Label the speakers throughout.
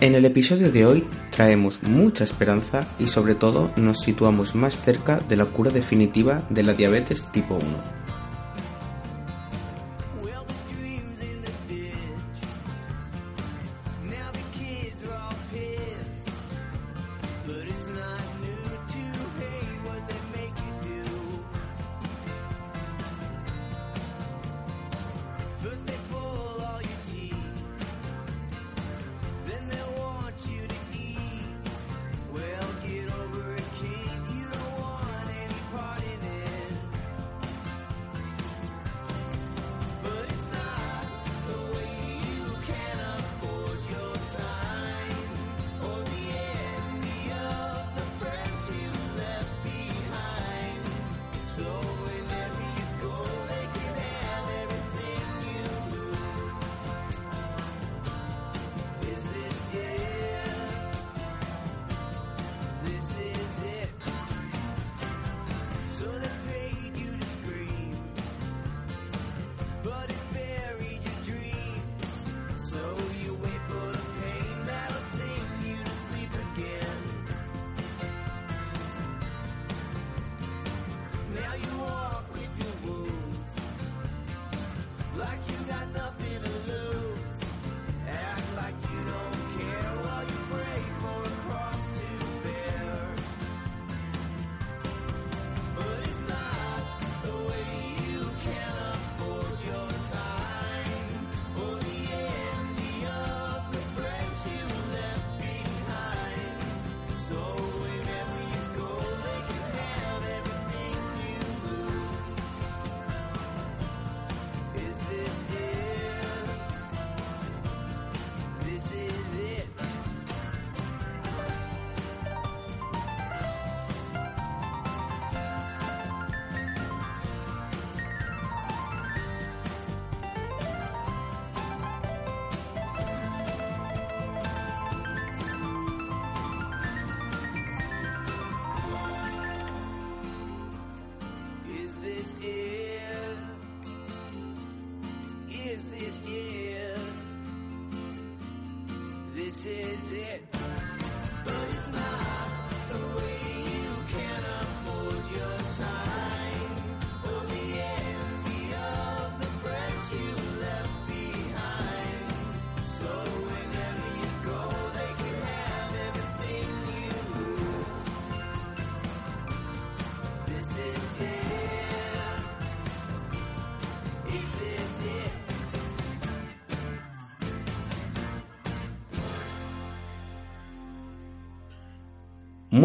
Speaker 1: En el episodio de hoy traemos mucha esperanza y sobre todo nos situamos más cerca de la cura definitiva de la diabetes tipo 1.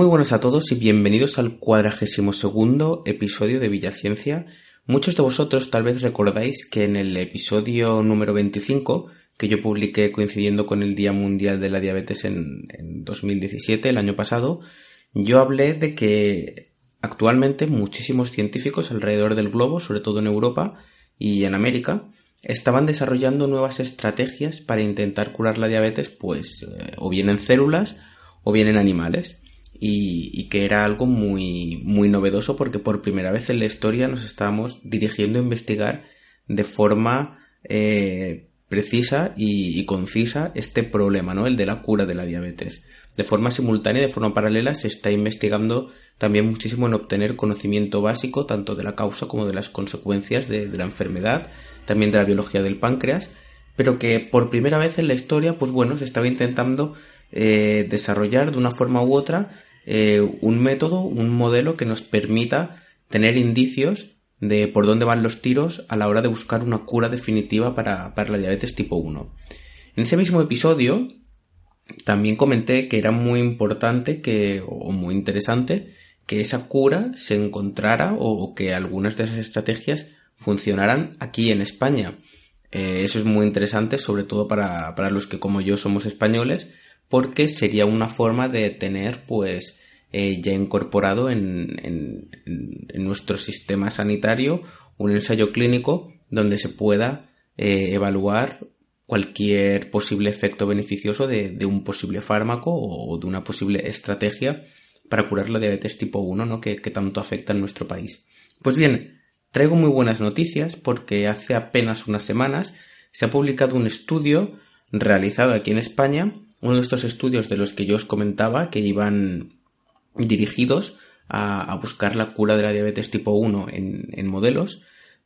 Speaker 1: Muy buenas a todos y bienvenidos al cuadragésimo segundo episodio de Villaciencia. Muchos de vosotros tal vez recordáis que en el episodio número 25, que yo publiqué coincidiendo con el Día Mundial de la Diabetes en, en 2017, el año pasado, yo hablé de que actualmente muchísimos científicos alrededor del globo, sobre todo en Europa y en América, estaban desarrollando nuevas estrategias para intentar curar la diabetes, pues eh, o bien en células o bien en animales y, que era algo muy, muy novedoso porque por primera vez en la historia nos estábamos dirigiendo a investigar de forma eh, precisa y, concisa este problema, ¿no? El de la cura de la diabetes. De forma simultánea, de forma paralela, se está investigando también muchísimo en obtener conocimiento básico tanto de la causa como de las consecuencias de, la enfermedad, también de la biología del páncreas, pero que por primera vez en la historia, pues bueno, se estaba intentando eh, desarrollar de una forma u otra eh, un método, un modelo que nos permita tener indicios de por dónde van los tiros a la hora de buscar una cura definitiva para, la diabetes tipo 1. En ese mismo episodio también comenté que era muy importante que, o muy interesante que esa cura se encontrara o que algunas de esas estrategias funcionaran aquí en España. Eh, eso es muy interesante, sobre todo para, para los que como yo somos españoles, porque sería una forma de tener pues eh, ya incorporado en, nuestro sistema sanitario un ensayo clínico donde se pueda eh, evaluar cualquier posible efecto beneficioso de, un posible fármaco o de una posible estrategia para curar la diabetes tipo 1 ¿no? que, que tanto afecta en nuestro país. Pues bien, traigo muy buenas noticias porque hace apenas unas semanas se ha publicado un estudio realizado aquí en España uno de estos estudios de los que yo os comentaba que iban dirigidos a, buscar la cura de la diabetes tipo 1 en, modelos,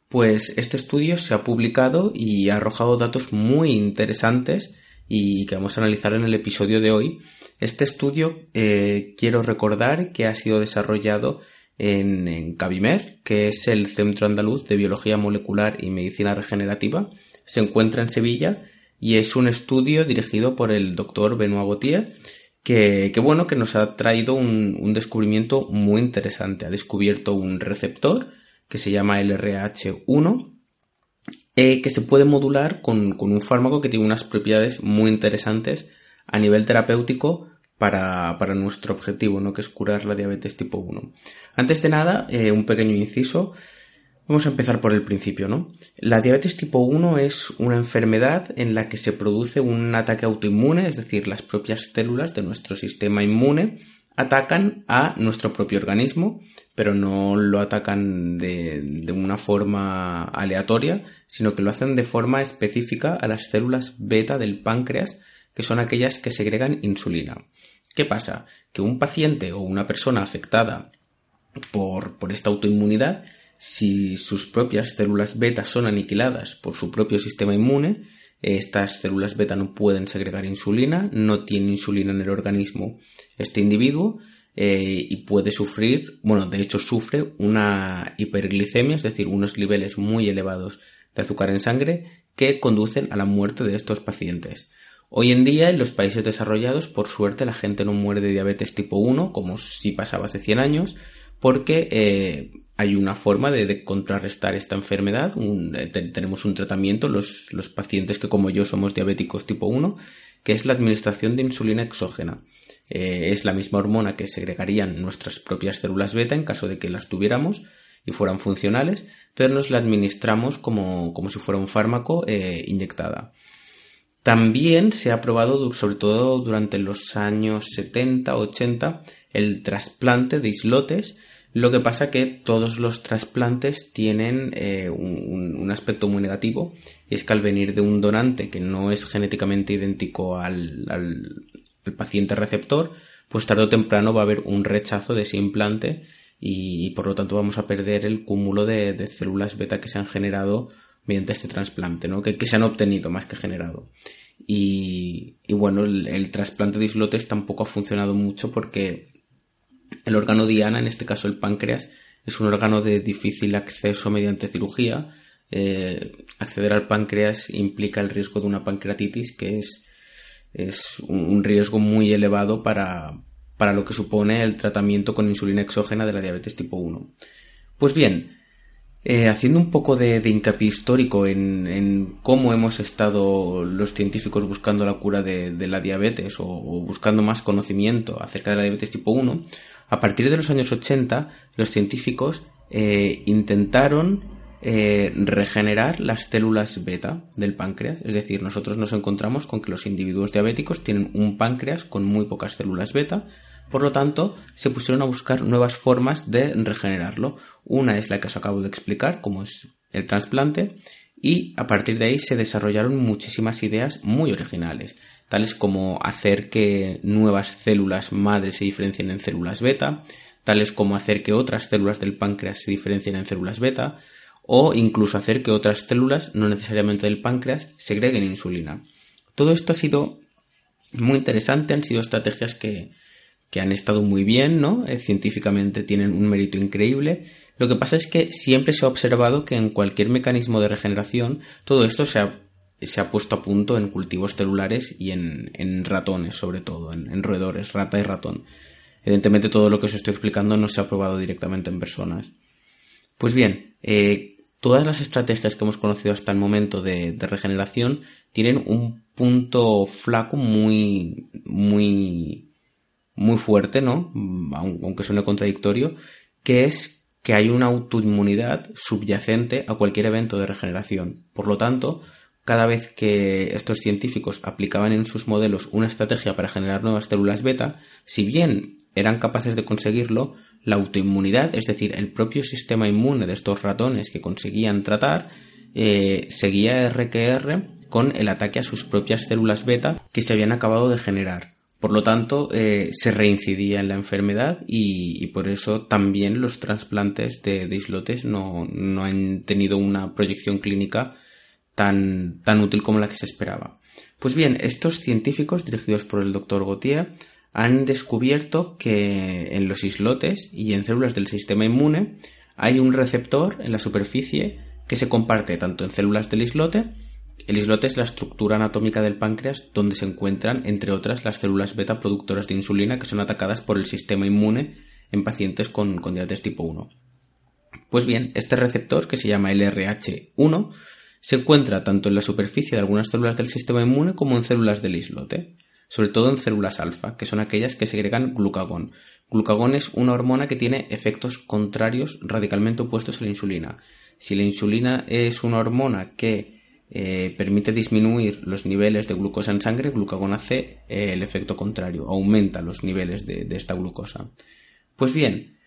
Speaker 1: pues este estudio se ha publicado y ha arrojado datos muy interesantes y que vamos a analizar en el episodio de hoy. Este estudio eh, quiero recordar que ha sido desarrollado en, en, Cabimer, que es el Centro Andaluz de Biología Molecular y Medicina Regenerativa. Se encuentra en Sevilla y es un estudio dirigido por el doctor Benoit Gautier que, bueno, que nos ha traído un, descubrimiento muy interesante. Ha descubierto un receptor que se llama LRH1 eh, que se puede modular con, un fármaco que tiene unas propiedades muy interesantes a nivel terapéutico para, nuestro objetivo, ¿no? que es curar la diabetes tipo 1. Antes de nada, eh, un pequeño inciso. Vamos a empezar por el principio, ¿no? La diabetes tipo 1 es una enfermedad en la que se produce un ataque autoinmune, es decir, las propias células de nuestro sistema inmune atacan a nuestro propio organismo, pero no lo atacan de, una forma aleatoria, sino que lo hacen de forma específica a las células beta del páncreas, que son aquellas que segregan insulina. ¿Qué pasa? Que un paciente o una persona afectada por, por esta autoinmunidad si sus propias células beta son aniquiladas por su propio sistema inmune, estas células beta no pueden segregar insulina, no tiene insulina en el organismo este individuo eh, y puede sufrir, bueno, de hecho sufre una hiperglicemia, es decir, unos niveles muy elevados de azúcar en sangre que conducen a la muerte de estos pacientes. Hoy en día en los países desarrollados, por suerte, la gente no muere de diabetes tipo 1, como si pasaba hace 100 años, porque eh, hay una forma de, contrarrestar esta enfermedad. Eh, tenemos un tratamiento, los, pacientes que como yo somos diabéticos tipo 1, que es la administración de insulina exógena. Eh, es la misma hormona que segregarían nuestras propias células beta en caso de que las tuviéramos y fueran funcionales, pero nos la administramos como, si fuera un fármaco inyectada. También se ha probado, sobre todo durante los años 70, 80, el trasplante de islotes lo que pasa que todos los trasplantes tienen eh, un, aspecto muy negativo y es que al venir de un donante que no es genéticamente idéntico al, paciente receptor, pues tarde o temprano va a haber un rechazo de ese implante y, por lo tanto vamos a perder el cúmulo de, células beta que se han generado mediante este trasplante, ¿no? Que, se han obtenido más que generado. Y, bueno, el trasplante de islotes tampoco ha funcionado mucho porque el órgano diana, en este caso el páncreas, es un órgano de difícil acceso mediante cirugía. Eh, acceder al páncreas implica el riesgo de una pancreatitis, que es, es un riesgo muy elevado para, para lo que supone el tratamiento con insulina exógena de la diabetes tipo 1. Pues bien, eh, haciendo un poco de, hincapié histórico en, cómo hemos estado los científicos buscando la cura de, la diabetes o, buscando más conocimiento acerca de la diabetes tipo 1, a partir de los años 80 los científicos eh, intentaron eh, regenerar las células beta del páncreas. Es decir, nosotros nos encontramos con que los individuos diabéticos tienen un páncreas con muy pocas células beta por lo tanto, se pusieron a buscar nuevas formas de regenerarlo. Una es la que os acabo de explicar, como es el trasplante, y a partir de ahí se desarrollaron muchísimas ideas muy originales, tales como hacer que nuevas células madre se diferencien en células beta, tales como hacer que otras células del páncreas se diferencien en células beta, o incluso hacer que otras células, no necesariamente del páncreas, segreguen insulina. Todo esto ha sido muy interesante, han sido estrategias que, que han estado muy bien, ¿no? Eh, científicamente tienen un mérito increíble. Lo que pasa es que siempre se ha observado que en cualquier mecanismo de regeneración todo esto se ha, se ha puesto a punto en cultivos celulares y en, en ratones, sobre todo, en, roedores, rata y ratón. Evidentemente todo lo que os estoy explicando no se ha probado directamente en personas. Pues bien, eh, todas las estrategias que hemos conocido hasta el momento de, de regeneración tienen un punto flaco muy, muy muy fuerte, ¿no? Aunque suene contradictorio, que es que hay una autoinmunidad subyacente a cualquier evento de regeneración. Por lo tanto, cada vez que estos científicos aplicaban en sus modelos una estrategia para generar nuevas células beta, si bien eran capaces de conseguirlo, la autoinmunidad, es decir, el propio sistema inmune de estos ratones que conseguían tratar, eh, seguía RQR con el ataque a sus propias células beta que se habían acabado de generar. Por lo tanto, eh, se reincidía en la enfermedad y, por eso también los trasplantes de, islotes no, no, han tenido una proyección clínica tan, tan útil como la que se esperaba. Pues bien, estos científicos dirigidos por el doctor Gautier han descubierto que en los islotes y en células del sistema inmune hay un receptor en la superficie que se comparte tanto en células del islote el islote es la estructura anatómica del páncreas donde se encuentran, entre otras, las células beta productoras de insulina que son atacadas por el sistema inmune en pacientes con, diabetes tipo 1. Pues bien, este receptor, que se llama LRH1, se encuentra tanto en la superficie de algunas células del sistema inmune como en células del islote, sobre todo en células alfa, que son aquellas que segregan glucagón. Glucagón es una hormona que tiene efectos contrarios radicalmente opuestos a la insulina. Si la insulina es una hormona que eh, permite disminuir los niveles de glucosa en sangre, glucagón hace eh, el efecto contrario, aumenta los niveles de, esta glucosa. Pues bien,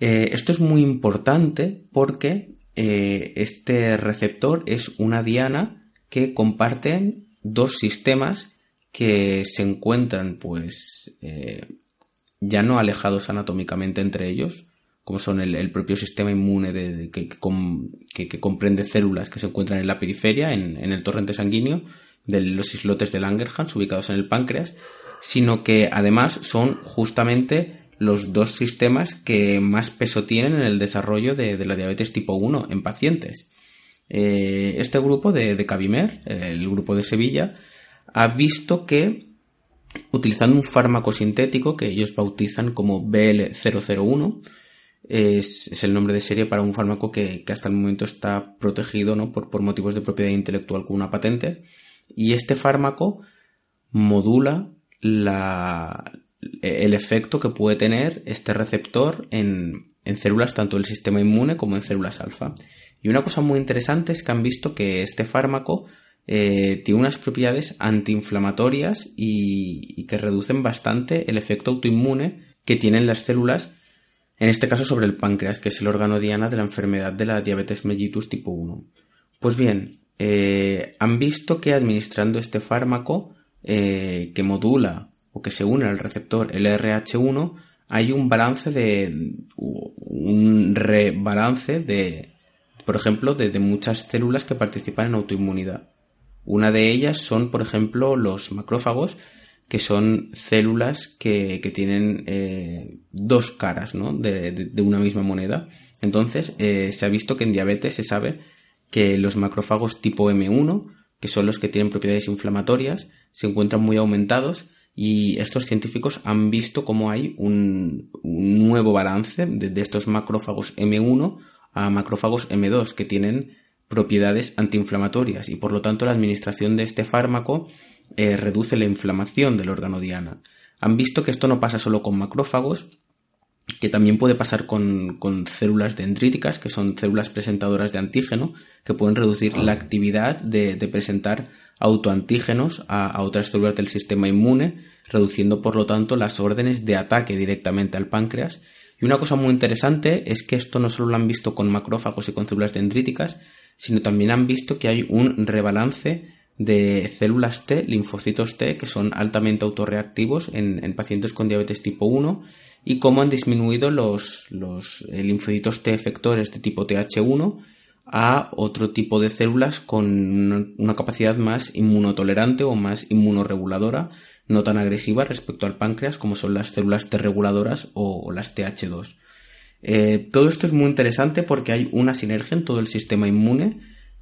Speaker 1: eh, esto es muy importante porque este receptor es una diana que comparten dos sistemas que se encuentran pues ya no alejados anatómicamente entre ellos, como son el, propio sistema inmune que, comprende células que se encuentran en la periferia, en, el torrente sanguíneo, de los islotes de Langerhans ubicados en el páncreas, sino que además son justamente los dos sistemas que más peso tienen en el desarrollo de, la diabetes tipo 1 en pacientes. Eh, este grupo de, de el grupo de Sevilla, ha visto que utilizando un fármaco sintético que ellos bautizan como BL001, es, el nombre de serie para un fármaco que, hasta el momento está protegido ¿no? por, por, motivos de propiedad intelectual con una patente. Y este fármaco modula la, el efecto que puede tener este receptor en, en células tanto del sistema inmune como en células alfa. Y una cosa muy interesante es que han visto que este fármaco eh, tiene unas propiedades antiinflamatorias y, y, que reducen bastante el efecto autoinmune que tienen las células en este caso sobre el páncreas, que es el órgano diana de la enfermedad de la diabetes mellitus tipo 1. Pues bien, eh, han visto que administrando este fármaco eh, que modula o que se une al receptor LRH1 hay un balance de un rebalance de por ejemplo de, de muchas células que participan en autoinmunidad. Una de ellas son, por ejemplo, los macrófagos, que son células que, tienen eh, dos caras ¿no? de, una misma moneda. Entonces, eh, se ha visto que en diabetes se sabe que los macrófagos tipo M1, que son los que tienen propiedades inflamatorias, se encuentran muy aumentados y estos científicos han visto cómo hay un, nuevo balance de, de estos macrófagos M1 a macrófagos M2 que tienen propiedades antiinflamatorias y por lo tanto la administración de este fármaco eh, reduce la inflamación del órgano diana. Han visto que esto no pasa solo con macrófagos, que también puede pasar con, células dendríticas, que son células presentadoras de antígeno, que pueden reducir la actividad de, presentar autoantígenos a, otras células del sistema inmune, reduciendo por lo tanto las órdenes de ataque directamente al páncreas. Y una cosa muy interesante es que esto no solo lo han visto con macrófagos y con células dendríticas, sino también han visto que hay un rebalance de células T, linfocitos T, que son altamente autorreactivos en, pacientes con diabetes tipo 1 y cómo han disminuido los, los eh, linfocitos T efectores de tipo TH1 a otro tipo de células con una, capacidad más inmunotolerante o más inmunoreguladora, no tan agresiva respecto al páncreas como son las células T reguladoras o las TH2. Eh, todo esto es muy interesante porque hay una sinergia en todo el sistema inmune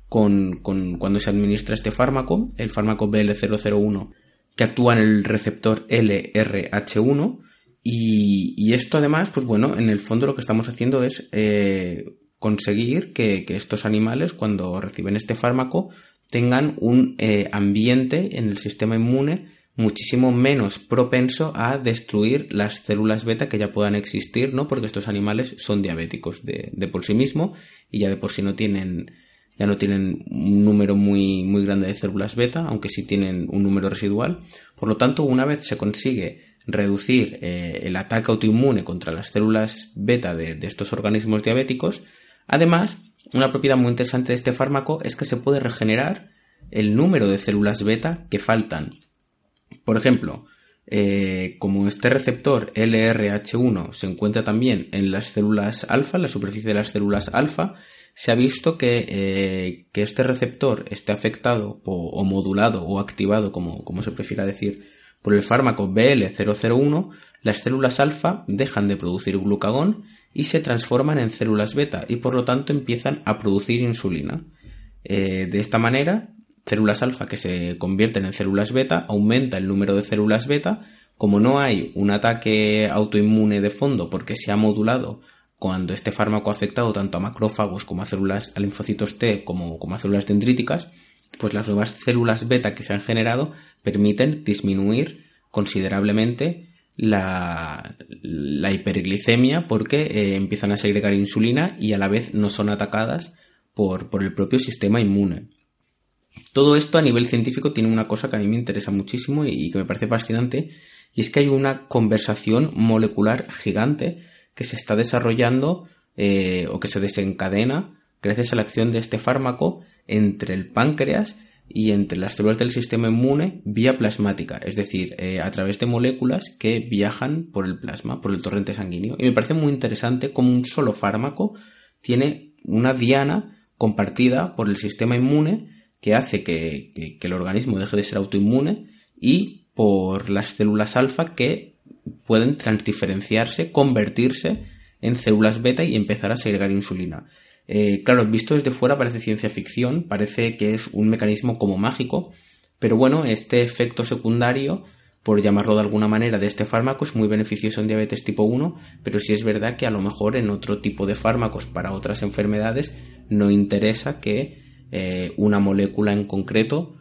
Speaker 1: con, cuando se administra este fármaco, el fármaco BL001, que actúa en el receptor LRH1. Y, esto además, pues bueno, en el fondo lo que estamos haciendo es eh, conseguir que, estos animales, cuando reciben este fármaco, tengan un eh, ambiente en el sistema inmune muchísimo menos propenso a destruir las células beta que ya puedan existir, ¿no? Porque estos animales son diabéticos de, por sí mismo y ya de por sí no tienen, ya no tienen un número muy, muy grande de células beta, aunque sí tienen un número residual. Por lo tanto, una vez se consigue reducir eh, el ataque autoinmune contra las células beta de, de estos organismos diabéticos, además una propiedad muy interesante de este fármaco es que se puede regenerar el número de células beta que faltan. Por ejemplo, eh, como este receptor LRH1 se encuentra también en las células alfa, en la superficie de las células alfa, se ha visto que, eh, que este receptor esté afectado o, modulado o activado, como, como se prefiera decir, por el fármaco BL001, las células alfa dejan de producir glucagón y se transforman en células beta y por lo tanto empiezan a producir insulina. Eh, de esta manera, células alfa que se convierten en células beta, aumenta el número de células beta, como no hay un ataque autoinmune de fondo porque se ha modulado cuando este fármaco ha afectado tanto a macrófagos como a células, linfocitos T como, como a células dendríticas, pues las nuevas células beta que se han generado permiten disminuir considerablemente la, la hiperglicemia porque eh, empiezan a segregar insulina y a la vez no son atacadas por, por el propio sistema inmune. Todo esto a nivel científico tiene una cosa que a mí me interesa muchísimo y, que me parece fascinante, y es que hay una conversación molecular gigante que se está desarrollando eh, o que se desencadena gracias a la acción de este fármaco entre el páncreas y entre las células del sistema inmune vía plasmática, es decir, eh, a través de moléculas que viajan por el plasma, por el torrente sanguíneo. Y me parece muy interesante cómo un solo fármaco tiene una diana compartida por el sistema inmune que hace que, el organismo deje de ser autoinmune y por las células alfa que pueden transdiferenciarse, convertirse en células beta y empezar a segregar insulina. Eh, claro, visto desde fuera parece ciencia ficción, parece que es un mecanismo como mágico, pero bueno, este efecto secundario, por llamarlo de alguna manera, de este fármaco es muy beneficioso en diabetes tipo 1, pero sí es verdad que a lo mejor en otro tipo de fármacos para otras enfermedades no interesa que eh, una molécula en concreto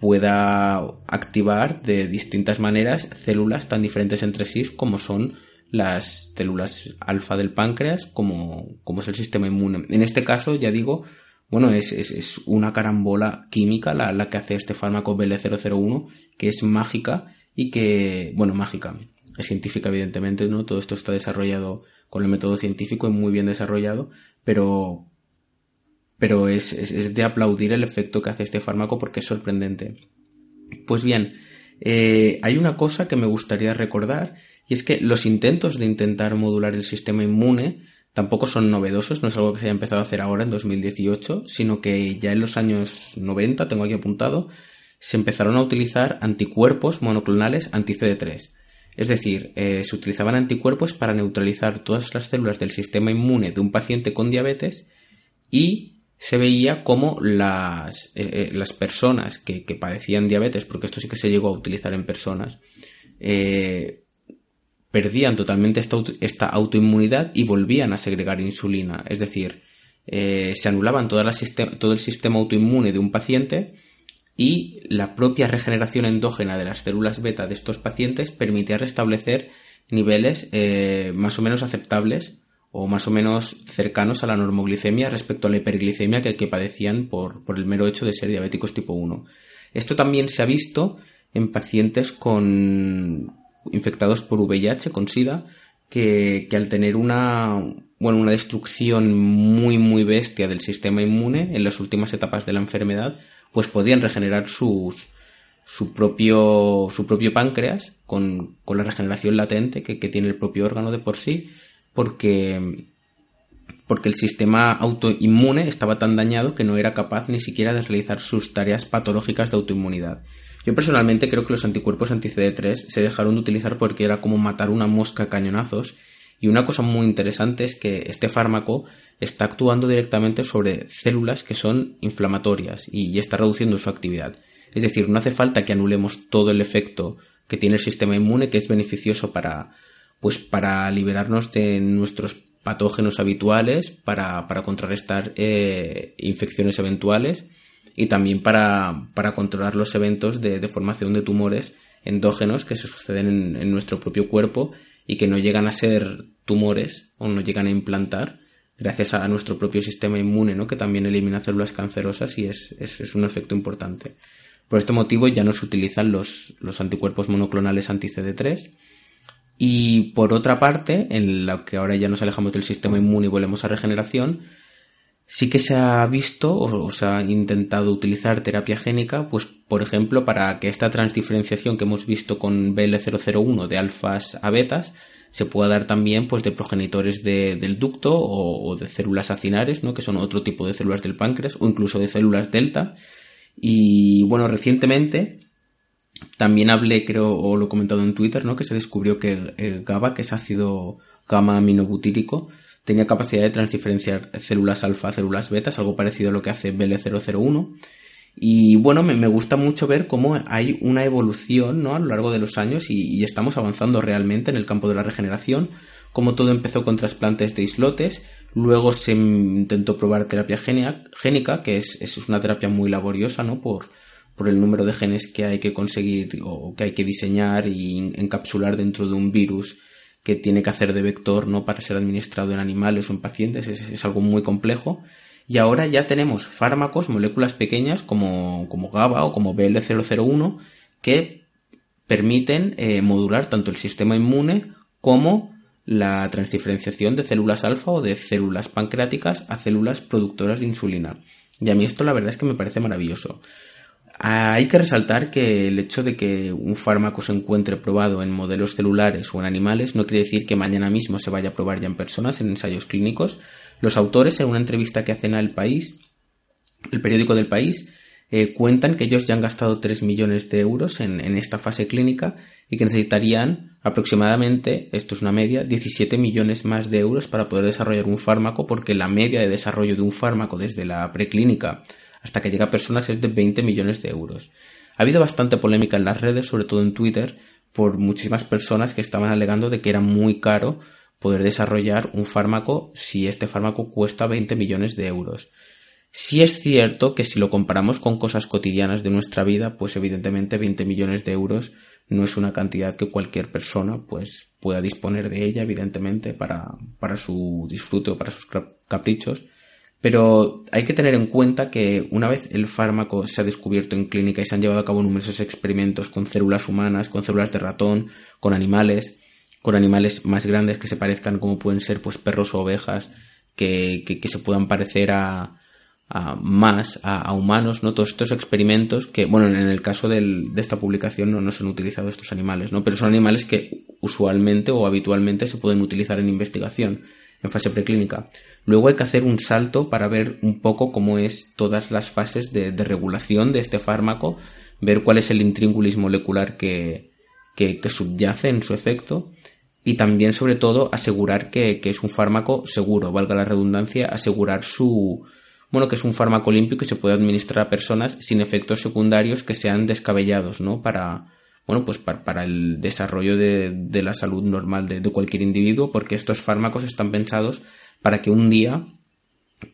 Speaker 1: pueda activar de distintas maneras células tan diferentes entre sí como son las células alfa del páncreas como, como es el sistema inmune. En este caso, ya digo, bueno, es, es, una carambola química la, la, que hace este fármaco BL001, que es mágica y que, bueno, mágica, es científica evidentemente, ¿no? Todo esto está desarrollado con el método científico y muy bien desarrollado, pero, pero es, es, de aplaudir el efecto que hace este fármaco porque es sorprendente. Pues bien, eh, hay una cosa que me gustaría recordar y es que los intentos de intentar modular el sistema inmune tampoco son novedosos, no es algo que se haya empezado a hacer ahora en 2018, sino que ya en los años 90, tengo aquí apuntado, se empezaron a utilizar anticuerpos monoclonales anti-CD3. Es decir, eh, se utilizaban anticuerpos para neutralizar todas las células del sistema inmune de un paciente con diabetes y se veía como las, eh, eh, las personas que, padecían diabetes, porque esto sí que se llegó a utilizar en personas, eh, perdían totalmente esta, esta, autoinmunidad y volvían a segregar insulina. Es decir, se anulaban toda la todo el sistema autoinmune de un paciente y la propia regeneración endógena de las células beta de estos pacientes permitía restablecer niveles más o menos aceptables o más o menos cercanos a la normoglicemia respecto a la hiperglicemia que, que padecían por, por, el mero hecho de ser diabéticos tipo 1. Esto también se ha visto en pacientes con infectados por VIH, con SIDA, que, que al tener una, bueno, una destrucción muy, muy bestia del sistema inmune en las últimas etapas de la enfermedad, pues podían regenerar sus, su propio, su propio páncreas con, con la regeneración latente que, que, tiene el propio órgano de por sí porque, porque el sistema autoinmune estaba tan dañado que no era capaz ni siquiera de realizar sus tareas patológicas de autoinmunidad. Yo personalmente creo que los anticuerpos anti-CD3 se dejaron de utilizar porque era como matar una mosca a cañonazos y una cosa muy interesante es que este fármaco está actuando directamente sobre células que son inflamatorias y está reduciendo su actividad. Es decir, no hace falta que anulemos todo el efecto que tiene el sistema inmune, que es beneficioso para, pues para liberarnos de nuestros patógenos habituales, para, para contrarrestar eh, infecciones eventuales y también para, para controlar los eventos de, de, formación de tumores endógenos que se suceden en, nuestro propio cuerpo y que no llegan a ser tumores o no llegan a implantar gracias a nuestro propio sistema inmune, ¿no? que también elimina células cancerosas y es, es, un efecto importante. Por este motivo ya no se utilizan los, los anticuerpos monoclonales anti-CD3 y por otra parte, en la que ahora ya nos alejamos del sistema inmune y volvemos a regeneración, sí que se ha visto o, se ha intentado utilizar terapia génica, pues por ejemplo, para que esta transdiferenciación que hemos visto con BL001 de alfas a betas se pueda dar también pues de progenitores del ducto o, de células acinares, ¿no? que son otro tipo de células del páncreas, o incluso de células delta. Y bueno, recientemente también hablé, creo, o lo he comentado en Twitter, ¿no? que se descubrió que el GABA, que es ácido gamma aminobutírico, tenía capacidad de transdiferenciar células alfa a células betas, algo parecido a lo que hace BL001. Y bueno, me, gusta mucho ver cómo hay una evolución ¿no? a lo largo de los años y, estamos avanzando realmente en el campo de la regeneración, como todo empezó con trasplantes de islotes, luego se intentó probar terapia génica, que es, es, una terapia muy laboriosa, ¿no? Por, por el número de genes que hay que conseguir o que hay que diseñar y encapsular dentro de un virus que tiene que hacer de vector, ¿no? Para ser administrado en animales o en pacientes, es algo muy complejo y ahora ya tenemos fármacos, moléculas pequeñas como, como GABA o como BL001 que permiten eh, modular tanto el sistema inmune como la transdiferenciación de células alfa o de células pancreáticas a células productoras de insulina. Y a mí esto la verdad es que me parece maravilloso. Hay que resaltar que el hecho de que un fármaco se encuentre probado en modelos celulares o en animales no quiere decir que mañana mismo se vaya a probar ya en personas, en ensayos clínicos. Los autores, en una entrevista que hacen al país, el periódico del país, eh, cuentan que ellos ya han gastado 3 millones de euros en, en, esta fase clínica y que necesitarían aproximadamente, esto es una media, 17 millones más de euros para poder desarrollar un fármaco porque la media de desarrollo de un fármaco desde la preclínica hasta que llega a personas es de 20 millones de euros. Ha habido bastante polémica en las redes, sobre todo en Twitter, por muchísimas personas que estaban alegando de que era muy caro poder desarrollar un fármaco si este fármaco cuesta 20 millones de euros. Si es cierto que si lo comparamos con cosas cotidianas de nuestra vida, pues evidentemente 20 millones de euros no es una cantidad que cualquier persona pues pueda disponer de ella, evidentemente, para, para su disfrute o para sus caprichos. Pero hay que tener en cuenta que una vez el fármaco se ha descubierto en clínica y se han llevado a cabo numerosos experimentos con células humanas, con células de ratón, con animales, con animales más grandes que se parezcan como pueden ser pues perros o ovejas que, que, se puedan parecer a, a más a, humanos, ¿no? Todos estos experimentos que, bueno, en el caso de esta publicación no, no se han utilizado estos animales, ¿no? Pero son animales que usualmente o habitualmente se pueden utilizar en investigación en fase preclínica. Luego hay que hacer un salto para ver un poco cómo es todas las fases de, regulación de este fármaco, ver cuál es el intríngulis molecular que, que, subyace en su efecto y también sobre todo asegurar que, que, es un fármaco seguro, valga la redundancia, asegurar su bueno que es un fármaco limpio que se puede administrar a personas sin efectos secundarios que sean descabellados, ¿no? Para, bueno, pues para, el desarrollo de, la salud normal de, cualquier individuo, porque estos fármacos están pensados para que un día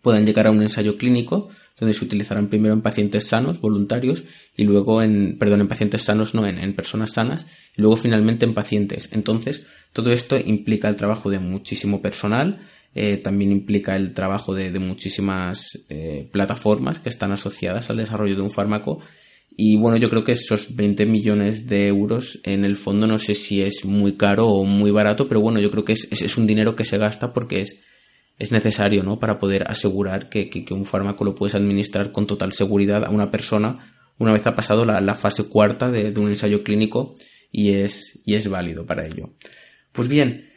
Speaker 1: puedan llegar a un ensayo clínico donde se utilizarán primero en pacientes sanos, voluntarios, y luego en, perdón, en pacientes sanos, no, en, personas sanas, y luego finalmente en pacientes. Entonces, todo esto implica el trabajo de muchísimo personal, eh, también implica el trabajo de, muchísimas eh, plataformas que están asociadas al desarrollo de un fármaco y bueno, yo creo que esos 20 millones de euros en el fondo no sé si es muy caro o muy barato, pero bueno, yo creo que es, es un dinero que se gasta porque es, es necesario, ¿no? Para poder asegurar que, que, un fármaco lo puedes administrar con total seguridad a una persona una vez ha pasado la, la fase cuarta de, un ensayo clínico y es, y es válido para ello. Pues bien,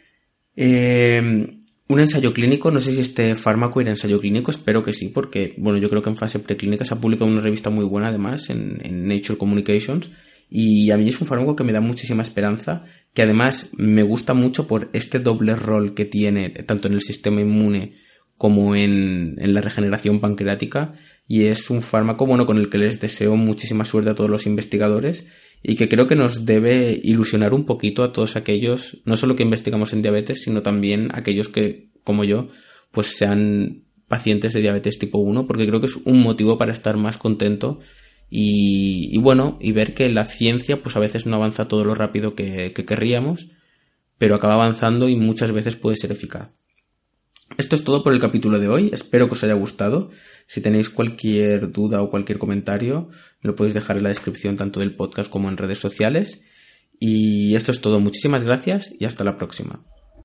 Speaker 1: eh, un ensayo clínico, no sé si este fármaco irá a ensayo clínico, espero que sí, porque bueno, yo creo que en fase preclínica se ha publicado una revista muy buena además en, Nature Communications y a mí es un fármaco que me da muchísima esperanza, que además me gusta mucho por este doble rol que tiene tanto en el sistema inmune como en, en la regeneración pancreática y es un fármaco bueno con el que les deseo muchísima suerte a todos los investigadores y que creo que nos debe ilusionar un poquito a todos aquellos, no solo que investigamos en diabetes, sino también aquellos que, como yo, pues sean pacientes de diabetes tipo 1, porque creo que es un motivo para estar más contento y, bueno, y ver que la ciencia pues a veces no avanza todo lo rápido que, que querríamos, pero acaba avanzando y muchas veces puede ser eficaz. Esto es todo por el capítulo de hoy, espero que os haya gustado. Si tenéis cualquier duda o cualquier comentario, me lo podéis dejar en la descripción tanto del podcast como en redes sociales. Y esto es todo, muchísimas gracias y hasta la próxima.